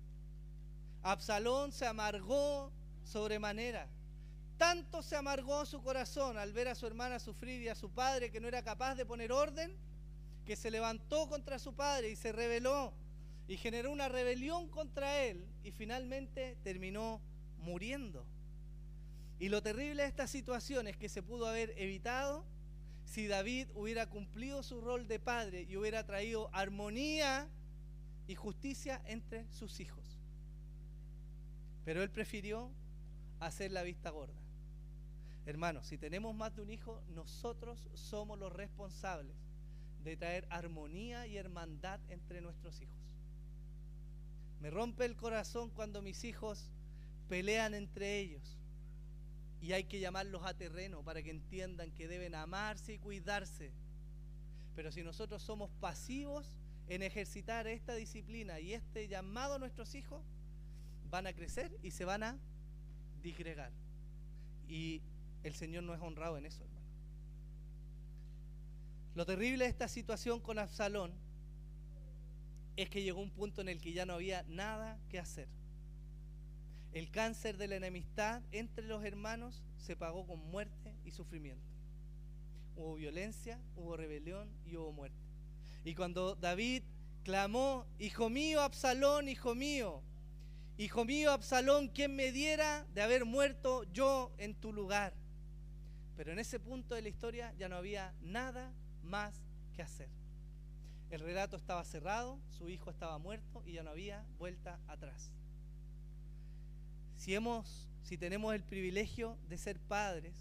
Absalón se amargó sobremanera. Tanto se amargó su corazón al ver a su hermana sufrir y a su padre que no era capaz de poner orden, que se levantó contra su padre y se rebeló y generó una rebelión contra él y finalmente terminó muriendo. Y lo terrible de esta situación es que se pudo haber evitado si David hubiera cumplido su rol de padre y hubiera traído armonía y justicia entre sus hijos. Pero él prefirió hacer la vista gorda. Hermanos, si tenemos más de un hijo, nosotros somos los responsables de traer armonía y hermandad entre nuestros hijos. Me rompe el corazón cuando mis hijos pelean entre ellos y hay que llamarlos a terreno para que entiendan que deben amarse y cuidarse. Pero si nosotros somos pasivos en ejercitar esta disciplina y este llamado a nuestros hijos, van a crecer y se van a disgregar. Y el Señor no es honrado en eso, hermano. Lo terrible de esta situación con Absalón es que llegó un punto en el que ya no había nada que hacer. El cáncer de la enemistad entre los hermanos se pagó con muerte y sufrimiento. Hubo violencia, hubo rebelión y hubo muerte. Y cuando David clamó, Hijo mío, Absalón, hijo mío, Hijo mío, Absalón, ¿quién me diera de haber muerto yo en tu lugar? Pero en ese punto de la historia ya no había nada más que hacer. El relato estaba cerrado, su hijo estaba muerto y ya no había vuelta atrás. Si, hemos, si tenemos el privilegio de ser padres,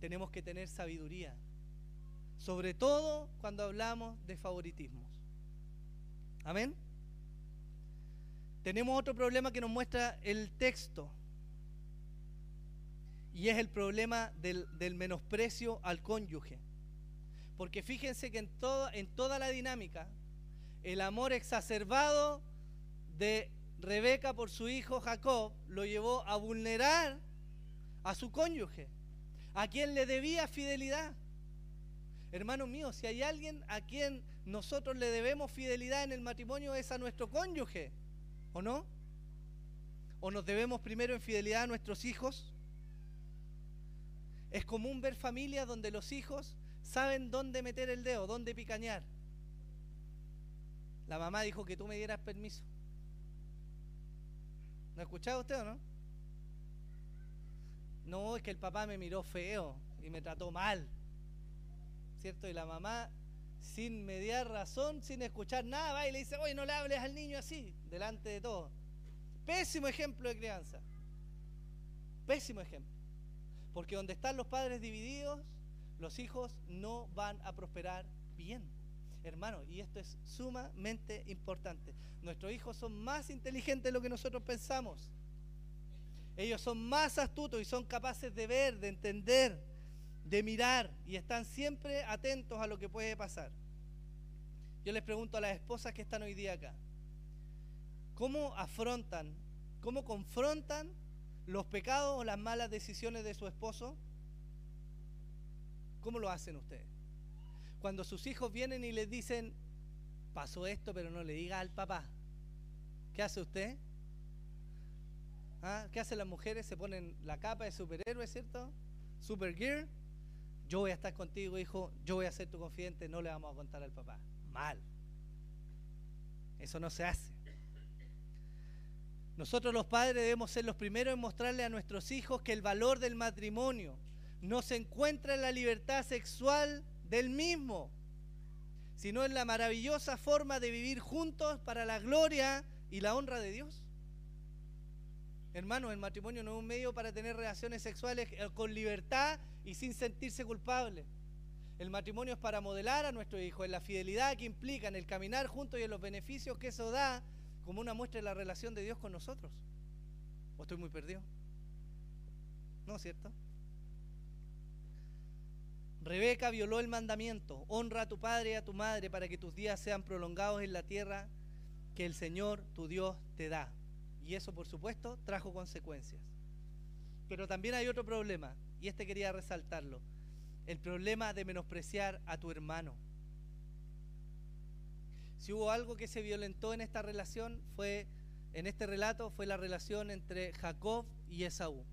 tenemos que tener sabiduría, sobre todo cuando hablamos de favoritismos. Amén. Tenemos otro problema que nos muestra el texto. Y es el problema del, menosprecio al cónyuge. Porque fíjense que en, toda la dinámica, el amor exacerbado de Rebeca por su hijo Jacob lo llevó a vulnerar a su cónyuge, a quien le debía fidelidad. Hermano mío, si hay alguien a quien nosotros le debemos fidelidad en el matrimonio es a nuestro cónyuge. ¿O no? ¿O nos debemos primero en fidelidad a nuestros hijos? Es común ver familias donde los hijos saben dónde meter el dedo, dónde picañar. La mamá dijo que tú me dieras permiso. ¿No ha escuchado usted o no? No, es que el papá me miró feo y me trató mal. ¿Cierto? Y la mamá sin mediar razón, sin escuchar nada, va y le dice, oye, no le hables al niño así, delante de todo. Pésimo ejemplo de crianza. Pésimo ejemplo. Porque donde están los padres divididos, los hijos no van a prosperar bien. Hermano, y esto es sumamente importante. Nuestros hijos son más inteligentes de lo que nosotros pensamos. Ellos son más astutos y son capaces de ver, de entender, de mirar y están siempre atentos a lo que puede pasar. Yo les pregunto a las esposas que están hoy día acá, ¿cómo afrontan, cómo confrontan los pecados o las malas decisiones de su esposo? ¿Cómo lo hacen ustedes? Cuando sus hijos vienen y les dicen, pasó esto, pero no le diga al papá, ¿qué hace usted? ¿Ah? ¿Qué hacen las mujeres? Se ponen la capa de superhéroe, ¿cierto? Supergear yo voy a estar contigo, hijo, yo voy a ser tu confidente, no le vamos a contar al papá. Mal. Eso no se hace. Nosotros los padres debemos ser los primeros en mostrarle a nuestros hijos que el valor del matrimonio no se encuentra en la libertad sexual del mismo, sino en la maravillosa forma de vivir juntos para la gloria y la honra de Dios. Hermanos, el matrimonio no es un medio para tener relaciones sexuales eh, con libertad y sin sentirse culpable. El matrimonio es para modelar a nuestro hijo en la fidelidad que implica en el caminar juntos y en los beneficios que eso da como una muestra de la relación de Dios con nosotros. ¿O estoy muy perdido? ¿No es cierto? Rebeca violó el mandamiento, honra a tu padre y a tu madre para que tus días sean prolongados en la tierra que el Señor tu Dios te da. Y eso, por supuesto, trajo consecuencias. Pero también hay otro problema, y este quería resaltarlo, el problema de menospreciar a tu hermano. Si hubo algo que se violentó en esta relación, fue, en este relato, fue la relación entre Jacob y Esaú.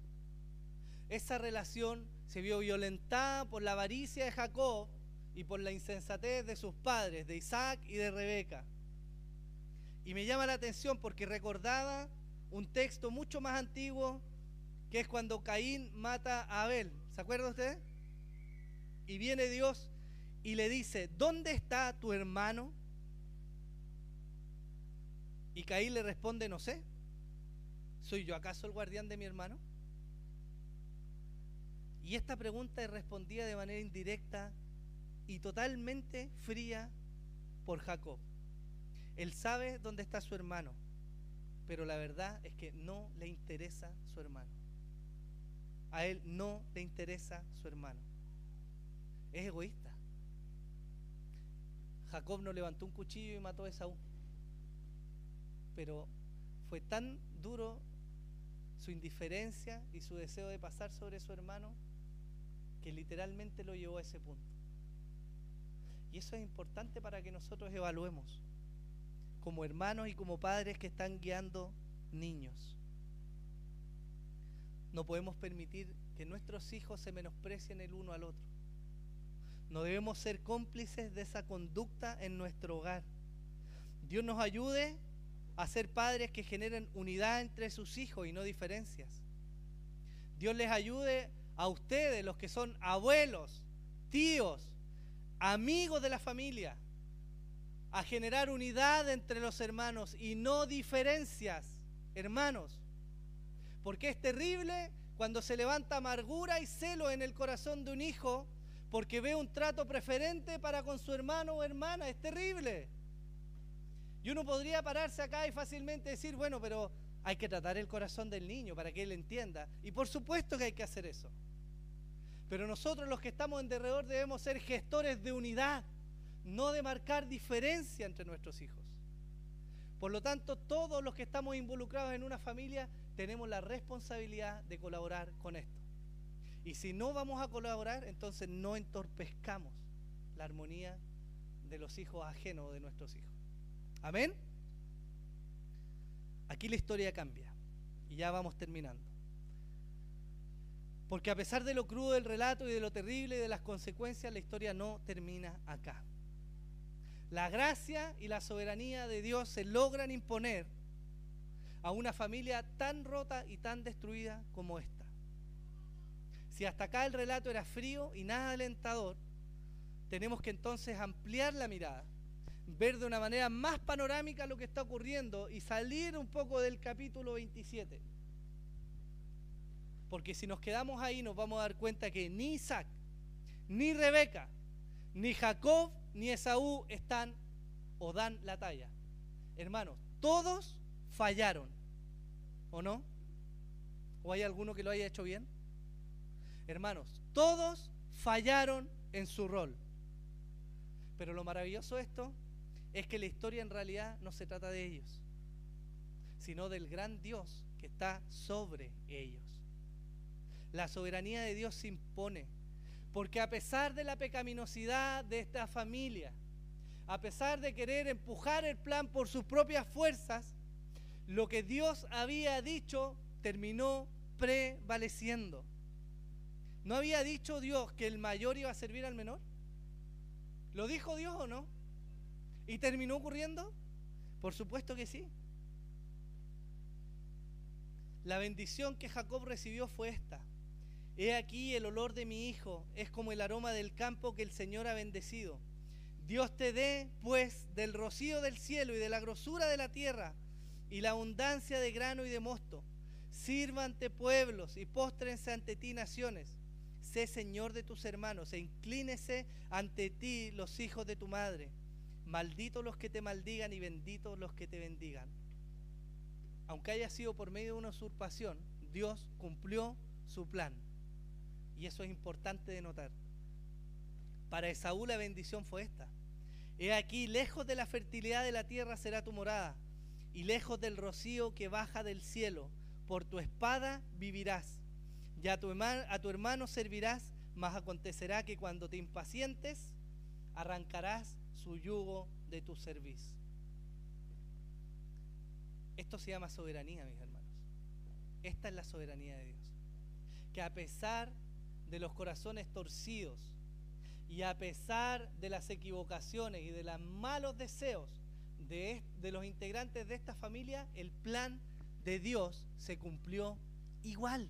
Esa relación se vio violentada por la avaricia de Jacob y por la insensatez de sus padres, de Isaac y de Rebeca. Y me llama la atención porque recordaba un texto mucho más antiguo que es cuando Caín mata a Abel. ¿Se acuerda usted? Y viene Dios y le dice, ¿dónde está tu hermano? Y Caín le responde, no sé. ¿Soy yo acaso el guardián de mi hermano? Y esta pregunta es respondida de manera indirecta y totalmente fría por Jacob. Él sabe dónde está su hermano, pero la verdad es que no le interesa su hermano. A él no le interesa su hermano. Es egoísta. Jacob no levantó un cuchillo y mató a Esaú. Pero fue tan duro su indiferencia y su deseo de pasar sobre su hermano que literalmente lo llevó a ese punto. Y eso es importante para que nosotros evaluemos como hermanos y como padres que están guiando niños. No podemos permitir que nuestros hijos se menosprecien el uno al otro. No debemos ser cómplices de esa conducta en nuestro hogar. Dios nos ayude a ser padres que generen unidad entre sus hijos y no diferencias. Dios les ayude a ustedes, los que son abuelos, tíos, amigos de la familia, a generar unidad entre los hermanos y no diferencias, hermanos. Porque es terrible cuando se levanta amargura y celo en el corazón de un hijo porque ve un trato preferente para con su hermano o hermana. Es terrible. Y uno podría pararse acá y fácilmente decir, bueno, pero hay que tratar el corazón del niño para que él entienda. Y por supuesto que hay que hacer eso. Pero nosotros los que estamos en derredor debemos ser gestores de unidad no de marcar diferencia entre nuestros hijos. Por lo tanto, todos los que estamos involucrados en una familia tenemos la responsabilidad de colaborar con esto. Y si no vamos a colaborar, entonces no entorpezcamos la armonía de los hijos ajenos de nuestros hijos. Amén. Aquí la historia cambia y ya vamos terminando. Porque a pesar de lo crudo del relato y de lo terrible y de las consecuencias, la historia no termina acá. La gracia y la soberanía de Dios se logran imponer a una familia tan rota y tan destruida como esta. Si hasta acá el relato era frío y nada alentador, tenemos que entonces ampliar la mirada, ver de una manera más panorámica lo que está ocurriendo y salir un poco del capítulo 27. Porque si nos quedamos ahí nos vamos a dar cuenta que ni Isaac, ni Rebeca, ni Jacob ni Esaú están o dan la talla. Hermanos, todos fallaron, ¿o no? ¿O hay alguno que lo haya hecho bien? Hermanos, todos fallaron en su rol. Pero lo maravilloso de esto es que la historia en realidad no se trata de ellos, sino del gran Dios que está sobre ellos. La soberanía de Dios se impone porque a pesar de la pecaminosidad de esta familia, a pesar de querer empujar el plan por sus propias fuerzas, lo que Dios había dicho terminó prevaleciendo. ¿No había dicho Dios que el mayor iba a servir al menor? ¿Lo dijo Dios o no? ¿Y terminó ocurriendo? Por supuesto que sí. La bendición que Jacob recibió fue esta. He aquí el olor de mi hijo, es como el aroma del campo que el Señor ha bendecido. Dios te dé, pues, del rocío del cielo y de la grosura de la tierra y la abundancia de grano y de mosto. Sirva ante pueblos y póstrense ante ti naciones. Sé Señor de tus hermanos e inclínese ante ti los hijos de tu madre. Malditos los que te maldigan y benditos los que te bendigan. Aunque haya sido por medio de una usurpación, Dios cumplió su plan. Y eso es importante de notar. Para Esaú la bendición fue esta. He aquí, lejos de la fertilidad de la tierra será tu morada, y lejos del rocío que baja del cielo. Por tu espada vivirás, y a tu, hermano servirás, mas acontecerá que cuando te impacientes, arrancarás su yugo de tu servicio. Esto se llama soberanía, mis hermanos. Esta es la soberanía de Dios. Que a pesar de los corazones torcidos y a pesar de las equivocaciones y de los malos deseos de, de los integrantes de esta familia, el plan de Dios se cumplió igual.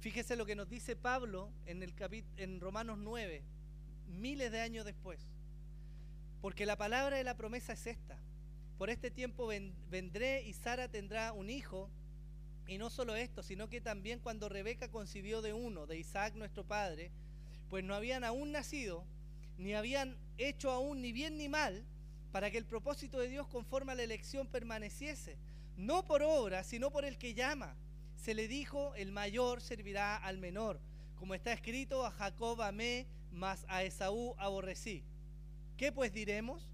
Fíjese lo que nos dice Pablo en, el en Romanos 9, miles de años después. Porque la palabra de la promesa es esta. Por este tiempo vendré y Sara tendrá un hijo. Y no solo esto, sino que también cuando Rebeca concibió de uno, de Isaac nuestro padre, pues no habían aún nacido, ni habían hecho aún ni bien ni mal, para que el propósito de Dios conforme a la elección permaneciese, no por obra, sino por el que llama. Se le dijo, el mayor servirá al menor, como está escrito, a Jacob amé, mas a Esaú aborrecí. ¿Qué pues diremos?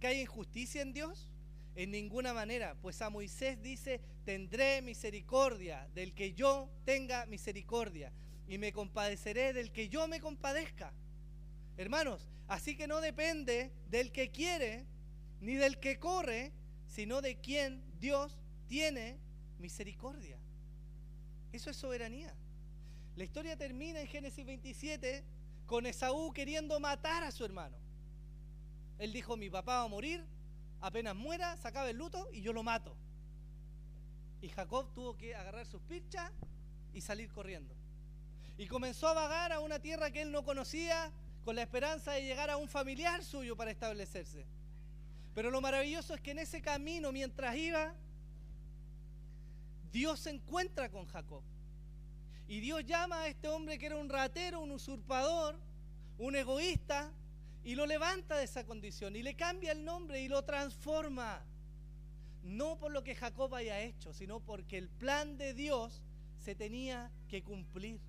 ¿Que hay injusticia en Dios? En ninguna manera, pues a Moisés dice, tendré misericordia del que yo tenga misericordia y me compadeceré del que yo me compadezca. Hermanos, así que no depende del que quiere ni del que corre, sino de quien Dios tiene misericordia. Eso es soberanía. La historia termina en Génesis 27 con Esaú queriendo matar a su hermano. Él dijo, mi papá va a morir, apenas muera, sacaba el luto y yo lo mato. Y Jacob tuvo que agarrar sus pichas y salir corriendo. Y comenzó a vagar a una tierra que él no conocía con la esperanza de llegar a un familiar suyo para establecerse. Pero lo maravilloso es que en ese camino, mientras iba, Dios se encuentra con Jacob. Y Dios llama a este hombre que era un ratero, un usurpador, un egoísta, y lo levanta de esa condición y le cambia el nombre y lo transforma. No por lo que Jacob haya hecho, sino porque el plan de Dios se tenía que cumplir.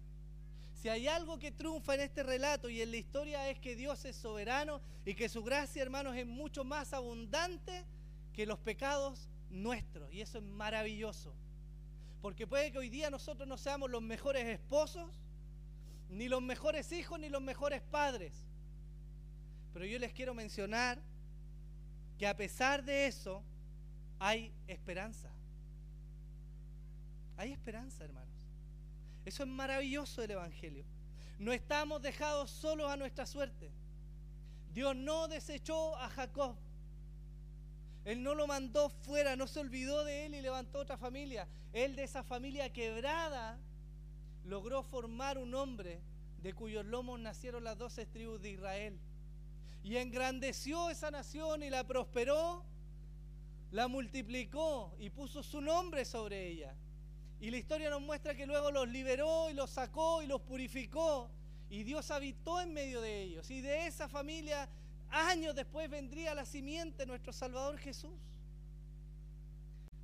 Si hay algo que triunfa en este relato y en la historia es que Dios es soberano y que su gracia, hermanos, es mucho más abundante que los pecados nuestros. Y eso es maravilloso. Porque puede que hoy día nosotros no seamos los mejores esposos, ni los mejores hijos, ni los mejores padres. Pero yo les quiero mencionar que a pesar de eso hay esperanza. Hay esperanza, hermanos. Eso es maravilloso del Evangelio. No estamos dejados solos a nuestra suerte. Dios no desechó a Jacob. Él no lo mandó fuera, no se olvidó de él y levantó otra familia. Él de esa familia quebrada logró formar un hombre de cuyos lomos nacieron las doce tribus de Israel y engrandeció esa nación y la prosperó, la multiplicó y puso su nombre sobre ella. Y la historia nos muestra que luego los liberó y los sacó y los purificó. Y Dios habitó en medio de ellos. Y de esa familia, años después, vendría la simiente, nuestro Salvador Jesús.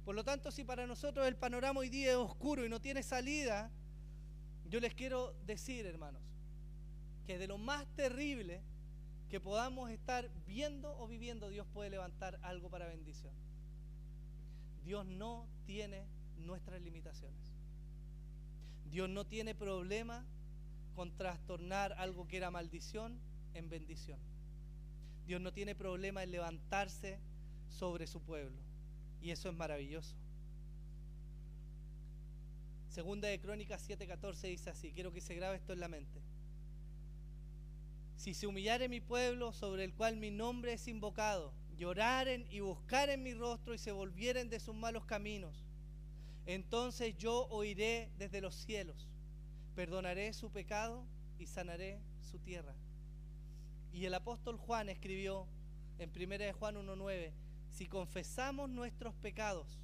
Por lo tanto, si para nosotros el panorama hoy día es oscuro y no tiene salida, yo les quiero decir, hermanos, que de lo más terrible que podamos estar viendo o viviendo, Dios puede levantar algo para bendición. Dios no tiene nuestras limitaciones. Dios no tiene problema con trastornar algo que era maldición en bendición. Dios no tiene problema en levantarse sobre su pueblo. Y eso es maravilloso. Segunda de Crónicas 7:14 dice así, quiero que se grabe esto en la mente. Si se humillare mi pueblo sobre el cual mi nombre es invocado, lloraren y buscaren mi rostro y se volvieren de sus malos caminos, entonces yo oiré desde los cielos, perdonaré su pecado y sanaré su tierra. Y el apóstol Juan escribió en 1 de Juan 1.9, si confesamos nuestros pecados,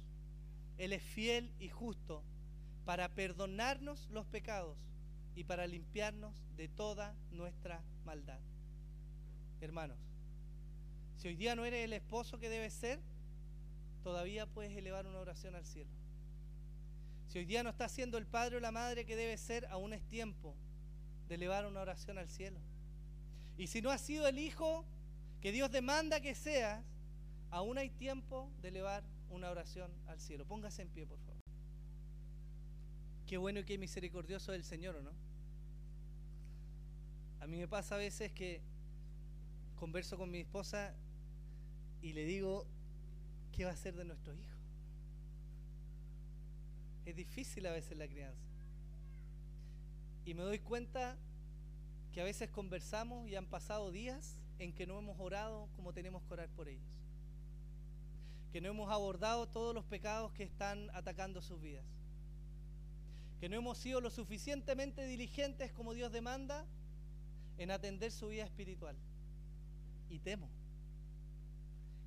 Él es fiel y justo para perdonarnos los pecados y para limpiarnos de toda nuestra maldad. Hermanos, si hoy día no eres el esposo que debes ser, todavía puedes elevar una oración al cielo. Si hoy día no estás siendo el padre o la madre que debes ser, aún es tiempo de elevar una oración al cielo. Y si no has sido el hijo que Dios demanda que seas, aún hay tiempo de elevar una oración al cielo. Póngase en pie, por favor. Qué bueno y qué misericordioso es el Señor, ¿o no? A mí me pasa a veces que converso con mi esposa y le digo, ¿qué va a hacer de nuestro hijo? Es difícil a veces la crianza. Y me doy cuenta que a veces conversamos y han pasado días en que no hemos orado como tenemos que orar por ellos. Que no hemos abordado todos los pecados que están atacando sus vidas. Que no hemos sido lo suficientemente diligentes como Dios demanda en atender su vida espiritual. Y temo.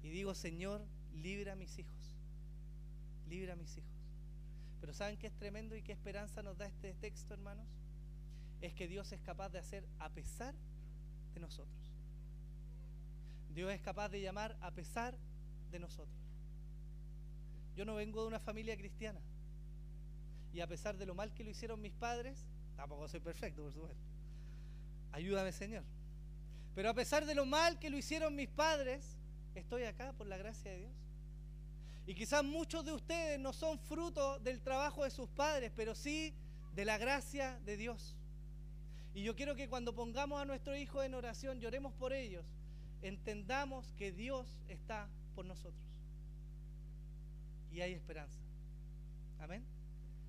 Y digo, Señor, libra a mis hijos. Libra a mis hijos. Pero ¿saben qué es tremendo y qué esperanza nos da este texto, hermanos? Es que Dios es capaz de hacer a pesar de nosotros. Dios es capaz de llamar a pesar de nosotros. Yo no vengo de una familia cristiana. Y a pesar de lo mal que lo hicieron mis padres, tampoco soy perfecto, por supuesto. Ayúdame, Señor. Pero a pesar de lo mal que lo hicieron mis padres, estoy acá por la gracia de Dios. Y quizás muchos de ustedes no son fruto del trabajo de sus padres, pero sí de la gracia de Dios. Y yo quiero que cuando pongamos a nuestro hijo en oración, lloremos por ellos, entendamos que Dios está por nosotros. Y hay esperanza. Amén.